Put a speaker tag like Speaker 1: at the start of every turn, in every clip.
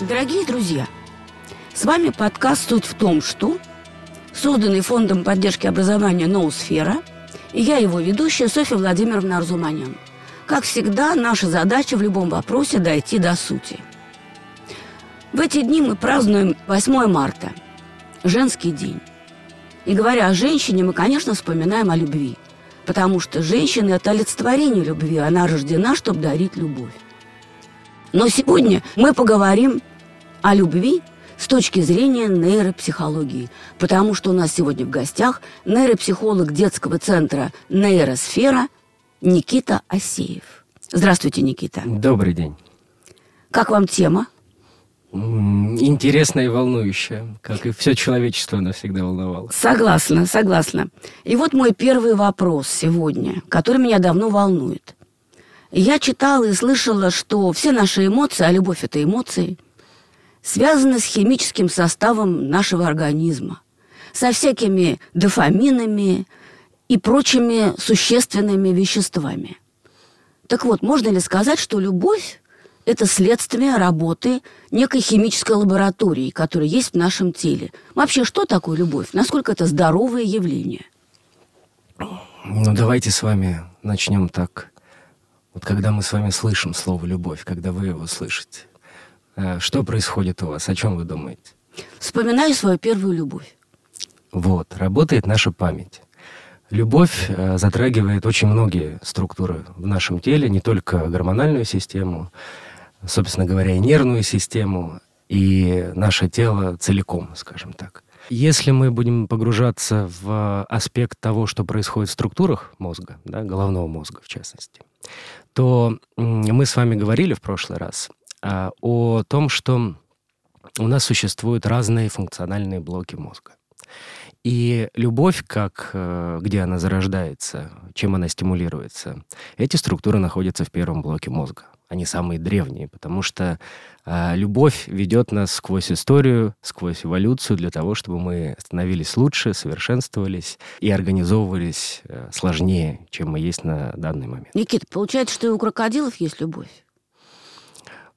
Speaker 1: Дорогие друзья, с вами подкаст «Суть в том, что...» созданный Фондом поддержки образования «Ноусфера», и я его ведущая Софья Владимировна Арзуманян. Как всегда, наша задача в любом вопросе дойти до сути. В эти дни мы празднуем 8 марта, женский день. И говоря о женщине, мы, конечно, вспоминаем о любви, потому что женщина – это олицетворение любви, она рождена, чтобы дарить любовь. Но сегодня мы поговорим о любви с точки зрения нейропсихологии, потому что у нас сегодня в гостях нейропсихолог детского центра «Нейросфера» Никита Асеев. Здравствуйте, Никита.
Speaker 2: Добрый день.
Speaker 1: Как вам тема?
Speaker 2: Интересная и волнующая, как и все человечество она всегда волновало.
Speaker 1: Согласна, согласна. И вот мой первый вопрос сегодня, который меня давно волнует. Я читала и слышала, что все наши эмоции, а любовь – это эмоции – связаны с химическим составом нашего организма, со всякими дофаминами и прочими существенными веществами. Так вот, можно ли сказать, что любовь – это следствие работы некой химической лаборатории, которая есть в нашем теле? Вообще, что такое любовь? Насколько это здоровое явление?
Speaker 2: Ну, давайте с вами начнем так. Вот когда мы с вами слышим слово «любовь», когда вы его слышите, Э, что происходит у вас? О чем вы думаете?
Speaker 1: Вспоминаю свою первую любовь.
Speaker 2: Вот, работает наша память. Любовь э, затрагивает очень многие структуры в нашем теле, не только гормональную систему, собственно говоря, и нервную систему, и наше тело целиком, скажем так. Если мы будем погружаться в аспект того, что происходит в структурах мозга, да, головного мозга в частности, то мы с вами говорили в прошлый раз а, о том, что у нас существуют разные функциональные блоки мозга. И любовь, как, э, где она зарождается, чем она стимулируется, эти структуры находятся в первом блоке мозга. Они самые древние, потому что э, любовь ведет нас сквозь историю, сквозь эволюцию для того, чтобы мы становились лучше, совершенствовались и организовывались э, сложнее, чем мы есть на данный момент.
Speaker 1: Никита, получается, что и у крокодилов есть любовь?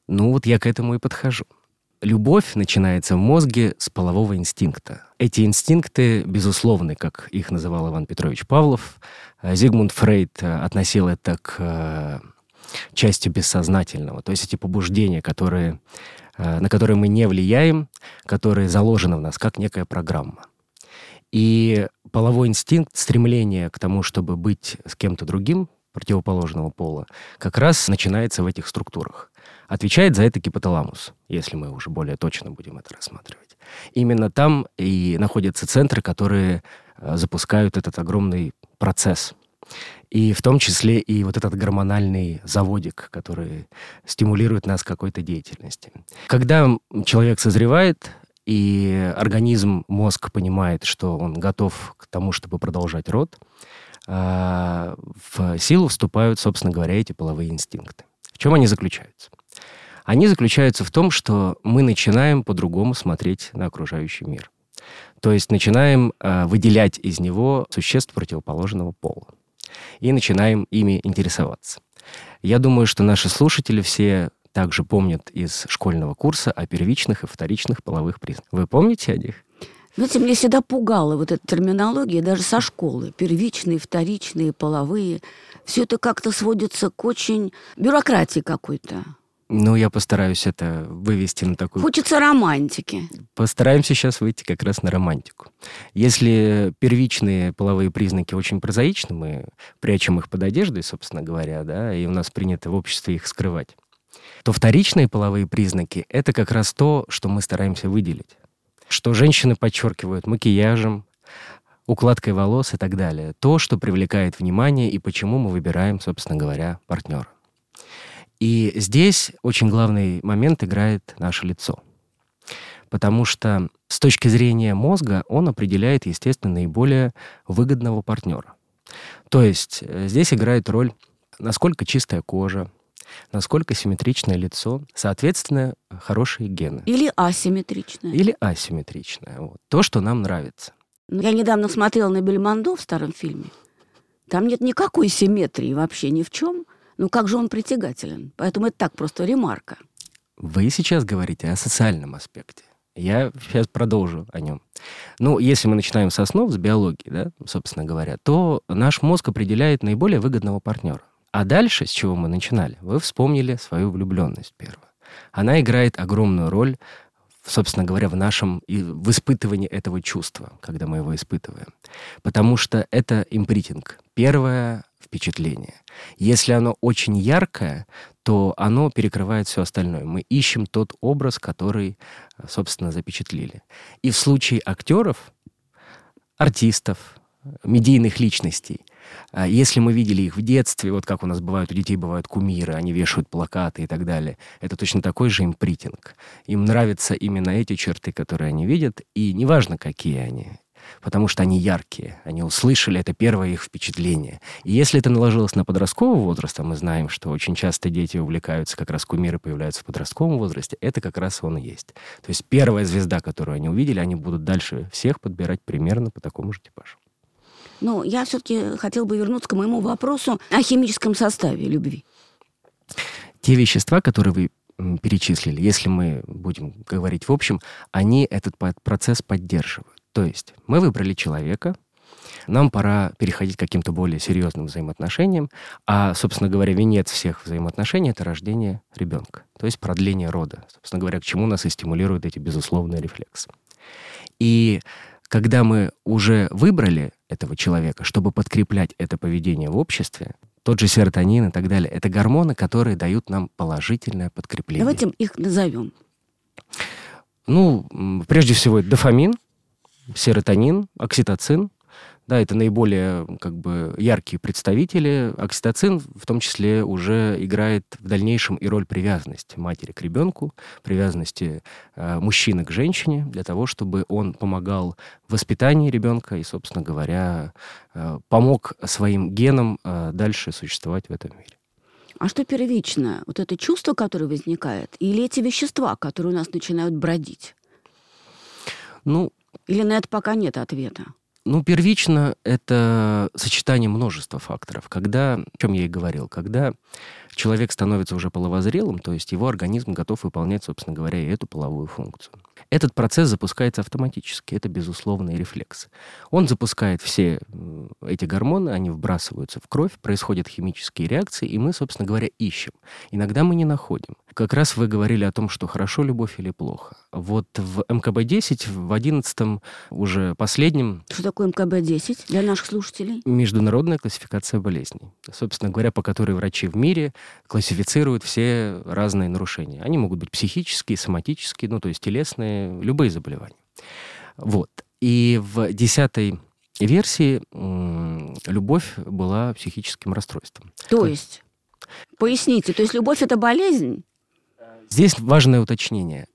Speaker 2: Ну вот я к этому и подхожу. Любовь начинается в мозге с полового инстинкта. Эти инстинкты безусловны, как их называл Иван Петрович Павлов. А Зигмунд Фрейд э, относил это к части бессознательного. То есть эти побуждения, которые, э, на которые мы не влияем, которые заложены в нас как некая программа. И половой инстинкт, стремление к тому, чтобы быть с кем-то другим, противоположного пола, как раз начинается в этих структурах. Отвечает за это гипоталамус, если мы уже более точно будем это рассматривать. Именно там и находятся центры, которые э, запускают этот огромный процесс. И в том числе и вот этот гормональный заводик, который стимулирует нас к какой-то деятельности. Когда человек созревает, и организм, мозг понимает, что он готов к тому, чтобы продолжать род, э, в силу вступают, собственно говоря, эти половые инстинкты. В чем они заключаются? Они заключаются в том, что мы начинаем по-другому смотреть на окружающий мир. То есть начинаем э, выделять из него существ противоположного пола. И начинаем ими интересоваться. Я думаю, что наши слушатели все также помнят из школьного курса о первичных и вторичных половых признаках. Вы помните о них?
Speaker 1: Знаете, меня всегда пугала вот эта терминология, даже со школы. Первичные, вторичные, половые. Все это как-то сводится к очень бюрократии какой-то.
Speaker 2: Ну, я постараюсь это вывести на такую...
Speaker 1: Хочется романтики.
Speaker 2: Постараемся сейчас выйти как раз на романтику. Если первичные половые признаки очень прозаичны, мы прячем их под одеждой, собственно говоря, да, и у нас принято в обществе их скрывать, то вторичные половые признаки — это как раз то, что мы стараемся выделить. Что женщины подчеркивают макияжем, укладкой волос и так далее. То, что привлекает внимание и почему мы выбираем, собственно говоря, партнера. И здесь очень главный момент играет наше лицо. Потому что с точки зрения мозга он определяет, естественно, наиболее выгодного партнера. То есть э, здесь играет роль, насколько чистая кожа, насколько симметричное лицо, соответственно, хорошие гены.
Speaker 1: Или асимметричное.
Speaker 2: Или асимметричное. Вот. То, что нам нравится.
Speaker 1: Я недавно смотрела на Бельмондо в старом фильме. Там нет никакой симметрии вообще ни в чем. Ну как же он притягателен? Поэтому это так просто ремарка.
Speaker 2: Вы сейчас говорите о социальном аспекте. Я сейчас продолжу о нем. Ну, если мы начинаем с основ, с биологии, да, собственно говоря, то наш мозг определяет наиболее выгодного партнера. А дальше, с чего мы начинали, вы вспомнили свою влюбленность первую. Она играет огромную роль собственно говоря, в нашем и в испытывании этого чувства, когда мы его испытываем. Потому что это импритинг. Первое впечатление. Если оно очень яркое, то оно перекрывает все остальное. Мы ищем тот образ, который, собственно, запечатлели. И в случае актеров, артистов, медийных личностей, а если мы видели их в детстве, вот как у нас бывают, у детей бывают кумиры, они вешают плакаты и так далее, это точно такой же импритинг. Им нравятся именно эти черты, которые они видят, и неважно, какие они потому что они яркие, они услышали, это первое их впечатление. И если это наложилось на подростковый возраст, а мы знаем, что очень часто дети увлекаются, как раз кумиры появляются в подростковом возрасте, это как раз он и есть. То есть первая звезда, которую они увидели, они будут дальше всех подбирать примерно по такому же типажу.
Speaker 1: Ну, я все-таки хотел бы вернуться к моему вопросу о химическом составе любви.
Speaker 2: Те вещества, которые вы перечислили, если мы будем говорить в общем, они этот процесс поддерживают. То есть мы выбрали человека, нам пора переходить к каким-то более серьезным взаимоотношениям, а, собственно говоря, венец всех взаимоотношений — это рождение ребенка, то есть продление рода. Собственно говоря, к чему нас и стимулируют эти безусловные рефлексы. И когда мы уже выбрали этого человека, чтобы подкреплять это поведение в обществе, тот же серотонин и так далее, это гормоны, которые дают нам положительное подкрепление.
Speaker 1: Давайте их назовем.
Speaker 2: Ну, прежде всего, это дофамин, серотонин, окситоцин. Да, это наиболее как бы яркие представители. Окситоцин в том числе уже играет в дальнейшем и роль привязанности матери к ребенку, привязанности э, мужчины к женщине, для того, чтобы он помогал в воспитании ребенка и, собственно говоря, э, помог своим генам э, дальше существовать в этом мире.
Speaker 1: А что первично? Вот это чувство, которое возникает, или эти вещества, которые у нас начинают бродить?
Speaker 2: Ну,
Speaker 1: или на это пока нет ответа?
Speaker 2: Ну, первично это сочетание множества факторов. Когда, о чем я и говорил, когда человек становится уже половозрелым, то есть его организм готов выполнять, собственно говоря, и эту половую функцию. Этот процесс запускается автоматически, это безусловный рефлекс. Он запускает все эти гормоны, они вбрасываются в кровь, происходят химические реакции, и мы, собственно говоря, ищем. Иногда мы не находим. Как раз вы говорили о том, что хорошо любовь или плохо. Вот в МКБ-10, в 11 уже последнем...
Speaker 1: Что такое МКБ-10 для наших слушателей?
Speaker 2: Международная классификация болезней. Собственно говоря, по которой врачи в мире классифицируют все разные нарушения. Они могут быть психические, соматические, ну, то есть телесные, любые заболевания. Вот. И в десятой версии любовь была психическим расстройством.
Speaker 1: То есть? Поясните, то есть любовь это болезнь?
Speaker 2: Здесь важное уточнение.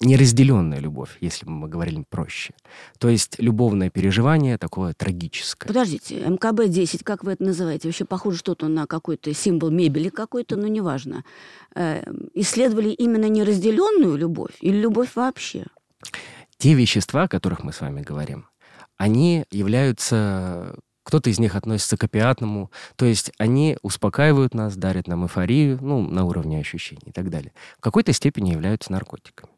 Speaker 2: Неразделенная любовь, если мы говорили проще. То есть любовное переживание такое трагическое.
Speaker 1: Подождите, МКБ-10, как вы это называете? Вообще похоже что-то на какой-то символ мебели какой-то, но неважно. Э, исследовали именно неразделенную любовь или любовь вообще?
Speaker 2: Те вещества, о которых мы с вами говорим, они являются кто-то из них относится к опиатному, то есть они успокаивают нас, дарят нам эйфорию, ну, на уровне ощущений и так далее. В какой-то степени являются наркотиками.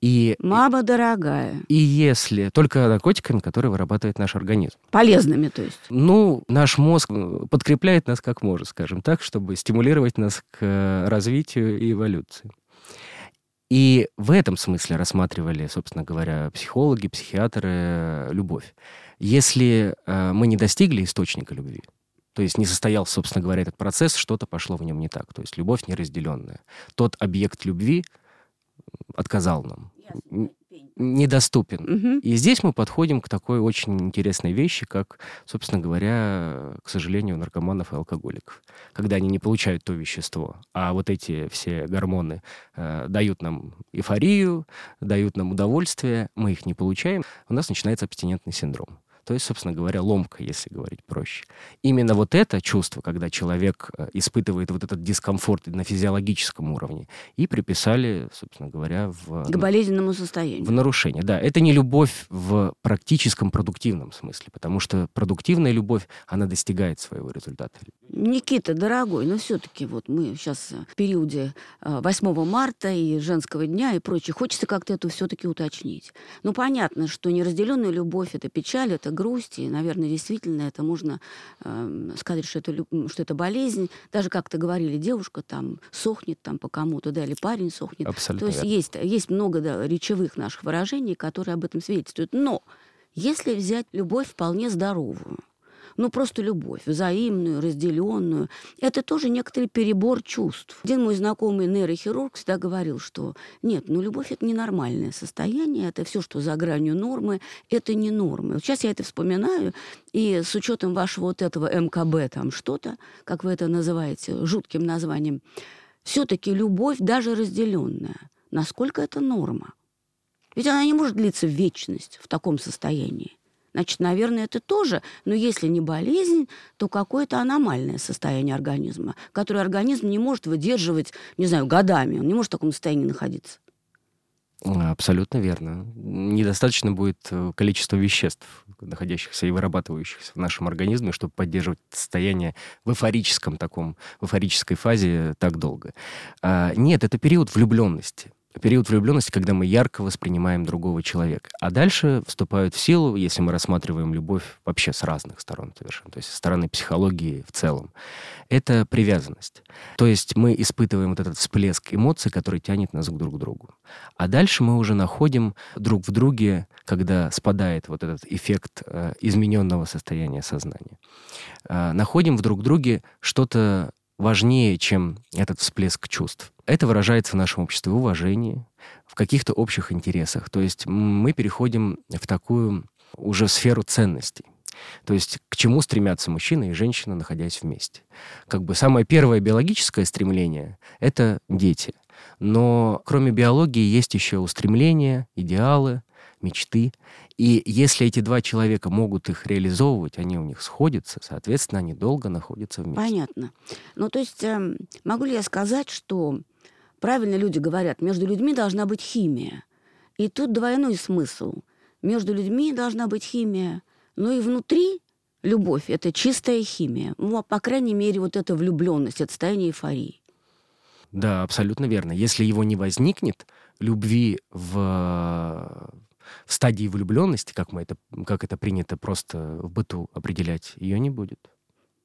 Speaker 1: И, Мама дорогая.
Speaker 2: И если только наркотиками, которые вырабатывает наш организм.
Speaker 1: Полезными, то есть?
Speaker 2: Ну, наш мозг подкрепляет нас как может, скажем так, чтобы стимулировать нас к развитию и эволюции. И в этом смысле рассматривали, собственно говоря, психологи, психиатры любовь. Если э, мы не достигли источника любви, то есть не состоялся, собственно говоря, этот процесс, что-то пошло в нем не так. То есть любовь неразделенная. Тот объект любви отказал нам. Недоступен. Угу. И здесь мы подходим к такой очень интересной вещи, как, собственно говоря, к сожалению, наркоманов и алкоголиков. Когда они не получают то вещество, а вот эти все гормоны э, дают нам эйфорию, дают нам удовольствие, мы их не получаем, у нас начинается абстинентный синдром. То есть, собственно говоря, ломка, если говорить проще. Именно вот это чувство, когда человек э, испытывает вот этот дискомфорт на физиологическом уровне, и приписали, собственно говоря, в...
Speaker 1: К болезненному состоянию.
Speaker 2: В нарушение, да. Это не любовь в практическом продуктивном смысле, потому что продуктивная любовь, она достигает своего результата.
Speaker 1: Никита, дорогой, но все-таки вот мы сейчас в периоде 8 э, марта и женского дня и прочее, хочется как-то это все-таки уточнить. Ну, понятно, что неразделенная любовь — это печаль, это грусть, и, наверное, действительно это можно э, сказать, что это, что это болезнь. Даже как-то говорили, девушка там сохнет там по кому-то, да, или парень сохнет.
Speaker 2: Абсолютно
Speaker 1: То есть есть, есть много да, речевых наших выражений, которые об этом свидетельствуют. Но если взять любовь вполне здоровую, ну, просто любовь, взаимную, разделенную. Это тоже некоторый перебор чувств. Один мой знакомый нейрохирург всегда говорил, что нет, ну, любовь — это ненормальное состояние, это все, что за гранью нормы, это не нормы. Вот сейчас я это вспоминаю, и с учетом вашего вот этого МКБ, там что-то, как вы это называете, жутким названием, все-таки любовь, даже разделенная, насколько это норма? Ведь она не может длиться в вечность в таком состоянии. Значит, наверное, это тоже, но если не болезнь, то какое-то аномальное состояние организма, которое организм не может выдерживать, не знаю, годами. Он не может в таком состоянии находиться.
Speaker 2: Абсолютно верно. Недостаточно будет э, количества веществ, находящихся и вырабатывающихся в нашем организме, чтобы поддерживать состояние в эйфорическом таком, в эйфорической фазе так долго. А, нет, это период влюбленности период влюбленности, когда мы ярко воспринимаем другого человека. А дальше вступают в силу, если мы рассматриваем любовь вообще с разных сторон совершенно, то есть со стороны психологии в целом, это привязанность. То есть мы испытываем вот этот всплеск эмоций, который тянет нас друг к другу. А дальше мы уже находим друг в друге, когда спадает вот этот эффект э, измененного состояния сознания, э, находим в друг друге что-то важнее, чем этот всплеск чувств. Это выражается в нашем обществе в уважении, в каких-то общих интересах. То есть мы переходим в такую уже сферу ценностей. То есть к чему стремятся мужчина и женщина, находясь вместе. Как бы самое первое биологическое стремление — это дети. Но кроме биологии есть еще устремления, идеалы, мечты. И если эти два человека могут их реализовывать, они у них сходятся, соответственно, они долго находятся вместе.
Speaker 1: Понятно. Ну, то есть э, могу ли я сказать, что правильно люди говорят, между людьми должна быть химия. И тут двойной смысл. Между людьми должна быть химия, но и внутри любовь — это чистая химия. Ну, а по крайней мере, вот эта влюбленность, это состояние эйфории.
Speaker 2: Да, абсолютно верно. Если его не возникнет, любви в в стадии влюбленности, как, мы это, как это принято просто в быту определять, ее не будет.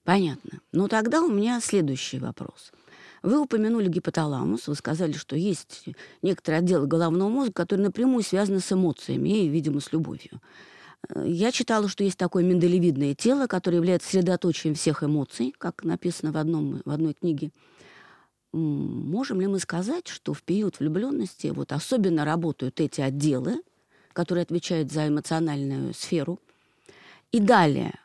Speaker 1: Понятно. Ну тогда у меня следующий вопрос. Вы упомянули гипоталамус, вы сказали, что есть некоторые отделы головного мозга, которые напрямую связаны с эмоциями и, видимо, с любовью. Я читала, что есть такое миндалевидное тело, которое является средоточием всех эмоций, как написано в, одном, в одной книге. Можем ли мы сказать, что в период влюбленности вот особенно работают эти отделы, который отвечает за эмоциональную сферу. И далее,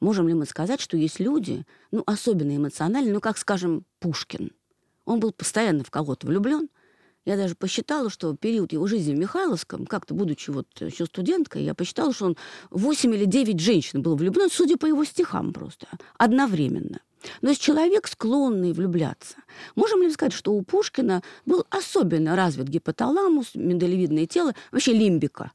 Speaker 1: можем ли мы сказать, что есть люди, ну, особенно эмоциональные, ну, как, скажем, Пушкин. Он был постоянно в кого-то влюблен. Я даже посчитала, что период его жизни в Михайловском, как-то будучи вот еще студенткой, я посчитала, что он 8 или 9 женщин был влюблен, судя по его стихам просто, одновременно. Но есть человек, склонный влюбляться. Можем ли сказать, что у Пушкина был особенно развит гипоталамус, миндалевидное тело, вообще лимбика?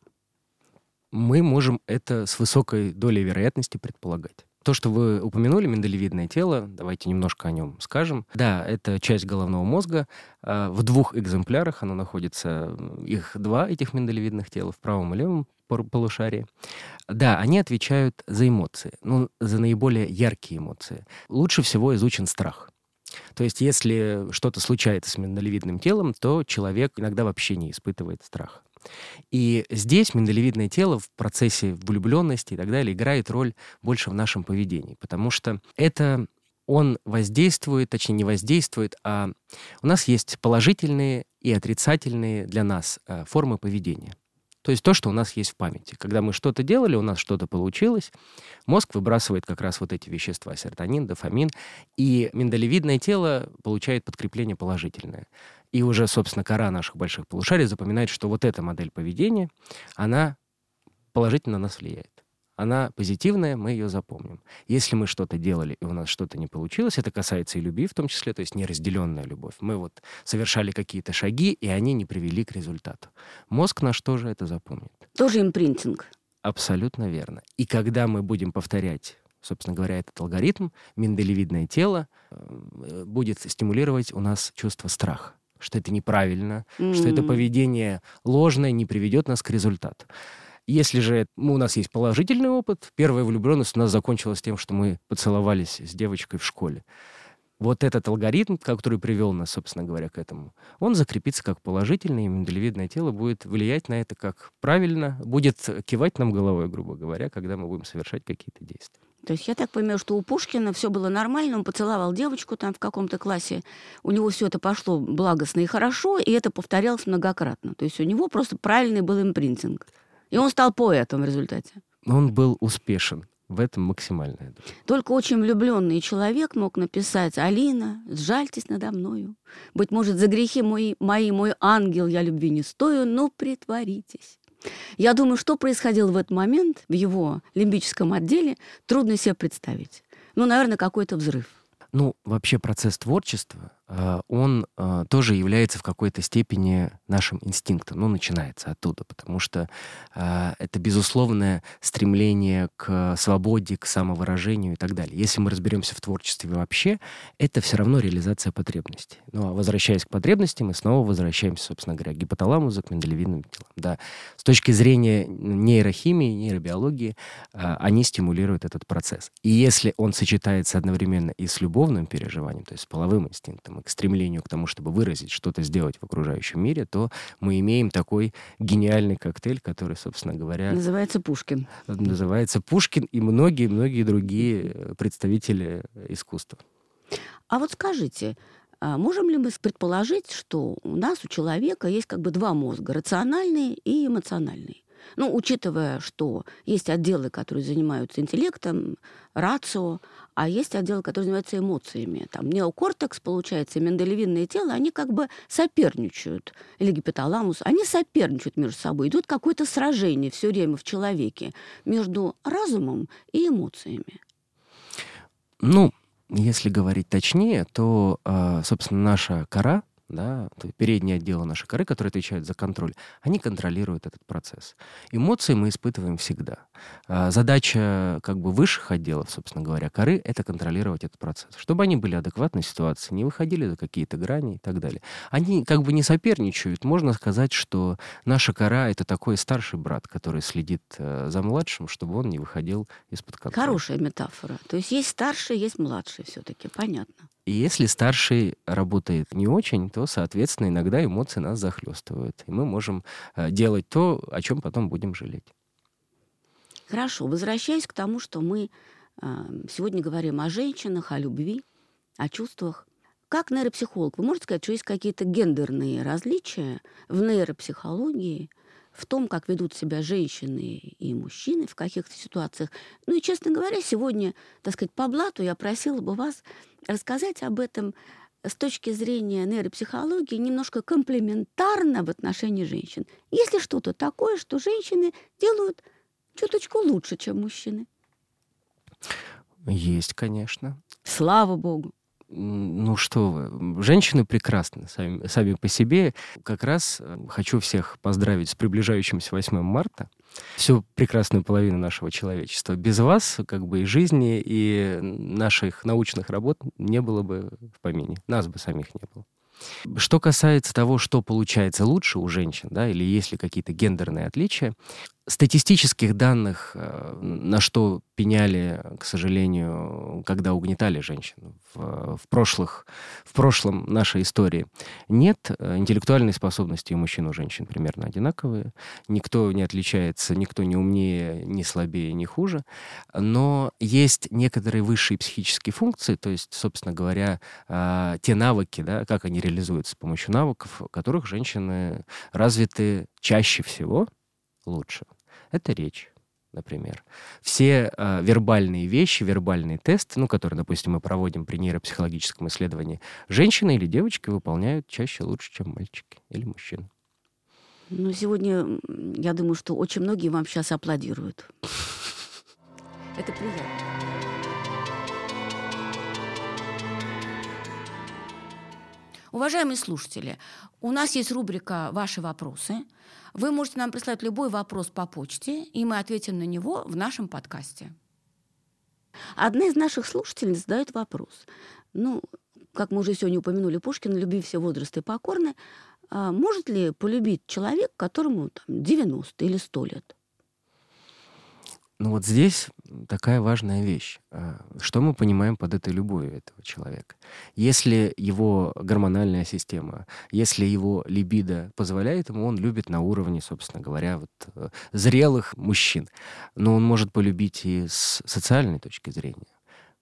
Speaker 2: Мы можем это с высокой долей вероятности предполагать. То, что вы упомянули, миндалевидное тело, давайте немножко о нем скажем. Да, это часть головного мозга. А, в двух экземплярах оно находится, их два, этих миндалевидных тела, в правом и левом полушарии. Да, они отвечают за эмоции, ну, за наиболее яркие эмоции. Лучше всего изучен страх. То есть, если что-то случается с миндалевидным телом, то человек иногда вообще не испытывает страх. И здесь миндалевидное тело в процессе влюбленности и так далее играет роль больше в нашем поведении, потому что это он воздействует, точнее не воздействует, а у нас есть положительные и отрицательные для нас э, формы поведения. То есть то, что у нас есть в памяти. Когда мы что-то делали, у нас что-то получилось, мозг выбрасывает как раз вот эти вещества, серотонин, дофамин, и миндалевидное тело получает подкрепление положительное. И уже, собственно, кора наших больших полушарий запоминает, что вот эта модель поведения, она положительно на нас влияет она позитивная, мы ее запомним. Если мы что-то делали, и у нас что-то не получилось, это касается и любви в том числе, то есть неразделенная любовь. Мы вот совершали какие-то шаги, и они не привели к результату. Мозг наш тоже это запомнит.
Speaker 1: Тоже импринтинг.
Speaker 2: Абсолютно верно. И когда мы будем повторять собственно говоря, этот алгоритм, миндалевидное тело э, будет стимулировать у нас чувство страха что это неправильно, mm. что это поведение ложное не приведет нас к результату. Если же у нас есть положительный опыт, первая влюбленность у нас закончилась тем, что мы поцеловались с девочкой в школе. Вот этот алгоритм, который привел нас, собственно говоря, к этому, он закрепится как положительный, и миндалевидное тело будет влиять на это как правильно, будет кивать нам головой, грубо говоря, когда мы будем совершать какие-то действия.
Speaker 1: То есть я так понимаю, что у Пушкина все было нормально, он поцеловал девочку там в каком-то классе, у него все это пошло благостно и хорошо, и это повторялось многократно. То есть у него просто правильный был импринтинг. И он стал поэтом в результате.
Speaker 2: Он был успешен. В этом максимально.
Speaker 1: Только очень влюбленный человек мог написать «Алина, сжальтесь надо мною. Быть может, за грехи мои, мои мой ангел, я любви не стою, но притворитесь». Я думаю, что происходило в этот момент в его лимбическом отделе, трудно себе представить. Ну, наверное, какой-то взрыв.
Speaker 2: Ну, вообще процесс творчества, он а, тоже является в какой-то степени нашим инстинктом. Ну, начинается оттуда, потому что а, это безусловное стремление к свободе, к самовыражению и так далее. Если мы разберемся в творчестве вообще, это все равно реализация потребностей. Ну, а возвращаясь к потребностям, мы снова возвращаемся, собственно говоря, к гипоталамусу, к миндалевидным телам. Да. С точки зрения нейрохимии, нейробиологии, они стимулируют этот процесс. И если он сочетается одновременно и с любовным переживанием, то есть с половым инстинктом, к стремлению к тому, чтобы выразить, что-то сделать в окружающем мире, то мы имеем такой гениальный коктейль, который, собственно говоря...
Speaker 1: Называется Пушкин.
Speaker 2: Называется Пушкин и многие-многие другие э, представители искусства.
Speaker 1: А вот скажите, а можем ли мы предположить, что у нас, у человека, есть как бы два мозга, рациональный и эмоциональный? Ну, учитывая, что есть отделы, которые занимаются интеллектом, рацио, а есть отделы, которые занимаются эмоциями. Там неокортекс, получается, и миндалевидное тело, они как бы соперничают, или гипоталамус, они соперничают между собой. Идут какое-то сражение все время в человеке между разумом и эмоциями.
Speaker 2: Ну, если говорить точнее, то, а, собственно, наша кора, да, передние отделы нашей коры, которые отвечают за контроль, они контролируют этот процесс. Эмоции мы испытываем всегда. А задача как бы высших отделов, собственно говоря, коры — это контролировать этот процесс, чтобы они были адекватной ситуации, не выходили за какие-то грани и так далее. Они как бы не соперничают. Можно сказать, что наша кора — это такой старший брат, который следит э, за младшим, чтобы он не выходил из-под контроля.
Speaker 1: Хорошая метафора. То есть есть старший, есть младший все-таки. Понятно.
Speaker 2: И если старший работает не очень, то, соответственно, иногда эмоции нас захлестывают. И мы можем э, делать то, о чем потом будем жалеть.
Speaker 1: Хорошо. Возвращаясь к тому, что мы э, сегодня говорим о женщинах, о любви, о чувствах. Как нейропсихолог, вы можете сказать, что есть какие-то гендерные различия в нейропсихологии – в том, как ведут себя женщины и мужчины в каких-то ситуациях. Ну и, честно говоря, сегодня, так сказать, по блату я просила бы вас рассказать об этом с точки зрения нейропсихологии немножко комплементарно в отношении женщин. Есть ли что-то такое, что женщины делают чуточку лучше, чем мужчины?
Speaker 2: Есть, конечно.
Speaker 1: Слава богу.
Speaker 2: Ну что вы, женщины прекрасны сами, сами по себе. Как раз э, хочу всех поздравить с приближающимся 8 марта. Всю прекрасную половину нашего человечества. Без вас как бы и жизни, и наших научных работ не было бы в помине. Нас бы самих не было. Что касается того, что получается лучше у женщин, да, или есть ли какие-то гендерные отличия, статистических данных, э, на что пеняли, к сожалению, когда угнетали женщин в, в, прошлых, в прошлом нашей истории, нет. Интеллектуальные способности у мужчин и женщин примерно одинаковые. Никто не отличается, никто не умнее, не слабее, не хуже. Но есть некоторые высшие психические функции, то есть, собственно говоря, э, те навыки, да, как они реализуются с помощью навыков, которых женщины развиты чаще всего, лучше. Это речь например. Все э, вербальные вещи, вербальные тесты, ну, которые, допустим, мы проводим при нейропсихологическом исследовании, женщины или девочки выполняют чаще лучше, чем мальчики или мужчины.
Speaker 1: Ну, сегодня, я думаю, что очень многие вам сейчас аплодируют. Это приятно. Уважаемые слушатели, у нас есть рубрика «Ваши вопросы». Вы можете нам прислать любой вопрос по почте, и мы ответим на него в нашем подкасте. Одна из наших слушательниц задает вопрос. Ну, как мы уже сегодня упомянули Пушкина, «Люби все возрасты покорны», а может ли полюбить человек, которому там, 90 или 100 лет?
Speaker 2: Ну вот здесь такая важная вещь. А, что мы понимаем под этой любовью этого человека? Если его гормональная система, если его либидо позволяет ему, он любит на уровне, собственно говоря, вот, э, зрелых мужчин. Но он может полюбить и с социальной точки зрения.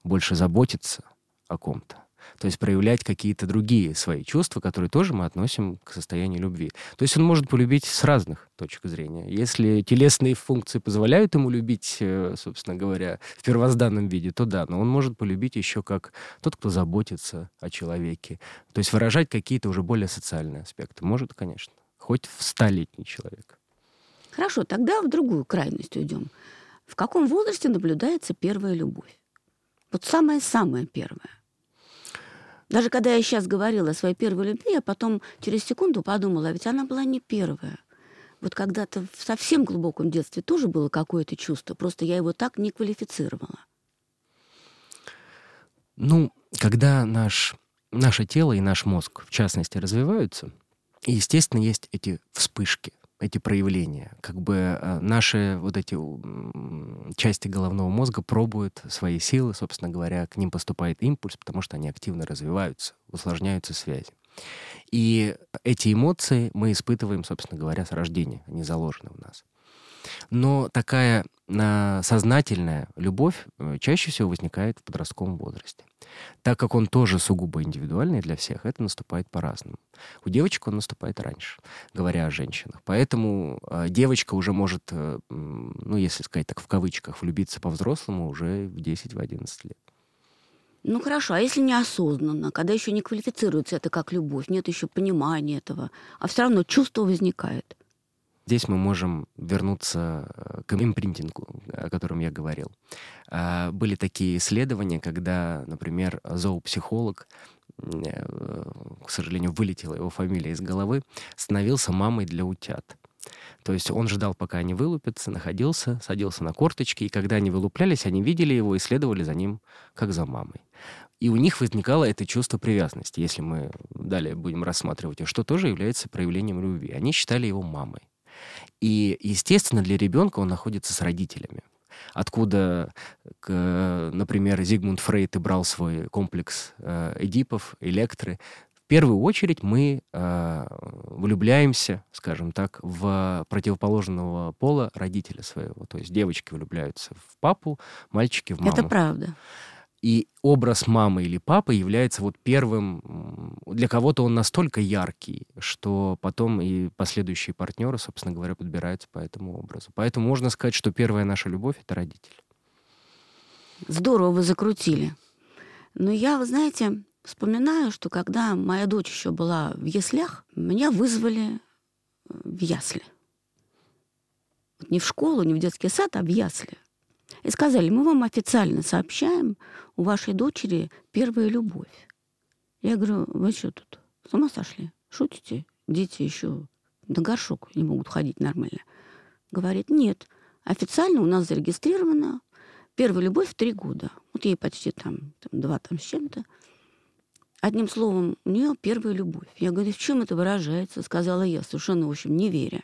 Speaker 2: Больше заботиться о ком-то. То есть проявлять какие-то другие свои чувства, которые тоже мы относим к состоянию любви. То есть он может полюбить с разных точек зрения. Если телесные функции позволяют ему любить, э, собственно говоря, в первозданном виде, то да, но он может полюбить еще как тот, кто заботится о человеке. То есть выражать какие-то уже более социальные аспекты. Может, конечно. Хоть в столетний человек.
Speaker 1: Хорошо, тогда в другую крайность уйдем. В каком возрасте наблюдается первая любовь? Вот самая-самая первая. Даже когда я сейчас говорила о своей первой любви, я потом через секунду подумала, а ведь она была не первая. Вот когда-то в совсем глубоком детстве тоже было какое-то чувство, просто я его так не квалифицировала.
Speaker 2: Ну, когда наш, наше тело и наш мозг, в частности, развиваются, естественно, есть эти вспышки эти проявления. Как бы э, наши вот эти части головного мозга пробуют свои силы, собственно говоря, к ним поступает импульс, потому что они активно развиваются, усложняются связи. И эти эмоции мы испытываем, собственно говоря, с рождения, они заложены в нас. Но такая э, сознательная любовь э, чаще всего возникает в подростковом возрасте. Так как он тоже сугубо индивидуальный для всех, это наступает по-разному. У девочек он наступает раньше, говоря о женщинах. Поэтому э, девочка уже может, э, ну, если сказать так в кавычках, влюбиться по-взрослому уже в 10-11 лет.
Speaker 1: Ну хорошо, а если неосознанно, когда еще не квалифицируется это как любовь, нет еще понимания этого, а все равно чувство возникает?
Speaker 2: Здесь мы можем вернуться э, к импринтингу, о котором я говорил. А, были такие исследования, когда, например, зоопсихолог, э, к сожалению, вылетела его фамилия из головы, становился мамой для утят. То есть он ждал, пока они вылупятся, находился, садился на корточки, и когда они вылуплялись, они видели его и следовали за ним, как за мамой. И у них возникало это чувство привязанности, если мы далее будем рассматривать, что тоже является проявлением любви. Они считали его мамой. И, естественно, для ребенка он находится с родителями. Откуда, например, Зигмунд Фрейд и брал свой комплекс э, Эдипов, Электры. В первую очередь мы э, влюбляемся, скажем так, в противоположного пола родителя своего. То есть девочки влюбляются в папу, мальчики в маму.
Speaker 1: Это правда.
Speaker 2: И образ мамы или папы является вот первым, для кого-то он настолько яркий, что потом и последующие партнеры, собственно говоря, подбираются по этому образу. Поэтому можно сказать, что первая наша любовь — это родители.
Speaker 1: Здорово вы закрутили. Но я, вы знаете, вспоминаю, что когда моя дочь еще была в яслях, меня вызвали э, в ясли. Не в школу, не в детский сад, а в ясли. И сказали, мы вам официально сообщаем, у вашей дочери первая любовь. Я говорю, вы что тут, с ума сошли? Шутите? Дети еще на горшок не могут ходить нормально. Говорит, нет, официально у нас зарегистрирована первая любовь в три года. Вот ей почти там, там два там с чем-то. Одним словом, у нее первая любовь. Я говорю, в чем это выражается? Сказала я, совершенно, в общем, не веря.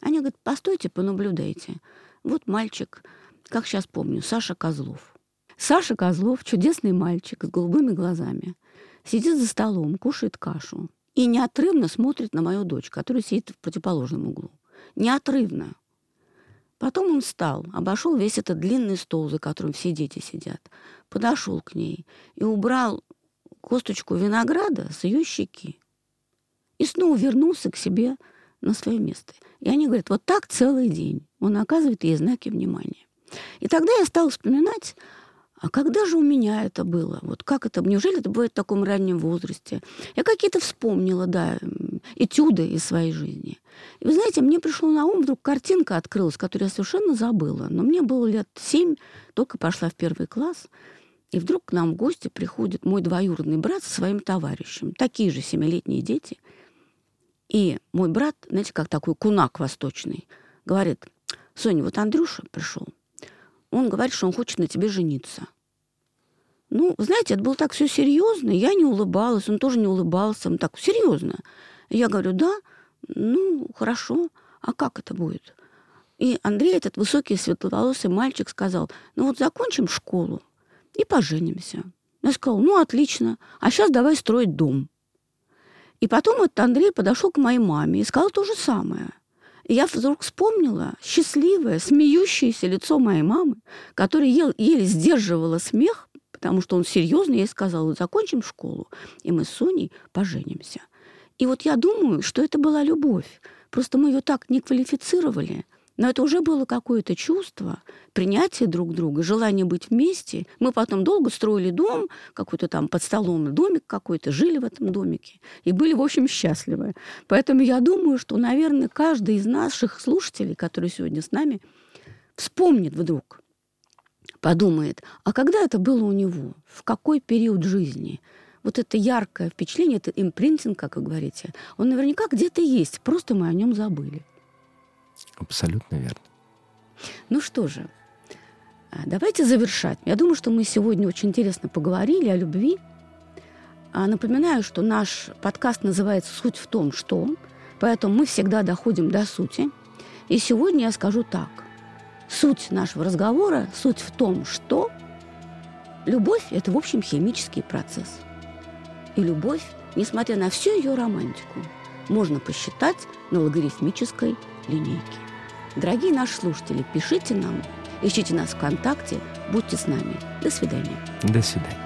Speaker 1: Они говорят, постойте, понаблюдайте. Вот мальчик как сейчас помню, Саша Козлов. Саша Козлов, чудесный мальчик с голубыми глазами, сидит за столом, кушает кашу и неотрывно смотрит на мою дочь, которая сидит в противоположном углу. Неотрывно. Потом он встал, обошел весь этот длинный стол, за которым все дети сидят, подошел к ней и убрал косточку винограда с ее щеки. И снова вернулся к себе на свое место. И они говорят, вот так целый день. Он оказывает ей знаки внимания. И тогда я стала вспоминать а когда же у меня это было? Вот как это? Неужели это бывает в таком раннем возрасте? Я какие-то вспомнила, да, этюды из своей жизни. И вы знаете, мне пришло на ум, вдруг картинка открылась, которую я совершенно забыла. Но мне было лет семь, только пошла в первый класс. И вдруг к нам в гости приходит мой двоюродный брат со своим товарищем. Такие же семилетние дети. И мой брат, знаете, как такой кунак восточный, говорит, Соня, вот Андрюша пришел. Он говорит, что он хочет на тебе жениться. Ну, знаете, это было так все серьезно. Я не улыбалась, он тоже не улыбался. Он так серьезно. Я говорю, да, ну, хорошо. А как это будет? И Андрей, этот высокий светловолосый мальчик, сказал, ну вот закончим школу и поженимся. Я сказала, ну, отлично, а сейчас давай строить дом. И потом этот Андрей подошел к моей маме и сказал то же самое. Я вдруг вспомнила счастливое, смеющееся лицо моей мамы, которая еле, еле сдерживала смех, потому что он серьезно ей сказал, закончим школу, и мы с Соней поженимся. И вот я думаю, что это была любовь. Просто мы ее так не квалифицировали, но это уже было какое-то чувство, принятие друг друга, желание быть вместе. Мы потом долго строили дом, какой-то там под столом домик какой-то, жили в этом домике и были, в общем, счастливы. Поэтому я думаю, что, наверное, каждый из наших слушателей, которые сегодня с нами, вспомнит вдруг, подумает, а когда это было у него, в какой период жизни – вот это яркое впечатление, это импринтинг, как вы говорите, он наверняка где-то есть, просто мы о нем забыли.
Speaker 2: Абсолютно верно.
Speaker 1: Ну что же, а, давайте завершать. Я думаю, что мы сегодня очень интересно поговорили о любви. А, напоминаю, что наш подкаст называется «Суть в том, что...», поэтому мы всегда доходим до сути. И сегодня я скажу так. Суть нашего разговора, суть в том, что любовь – это, в общем, химический процесс. И любовь, несмотря на всю ее романтику, можно посчитать на логарифмической линейке. Дорогие наши слушатели, пишите нам, ищите нас ВКонтакте, будьте с нами. До свидания.
Speaker 2: До свидания.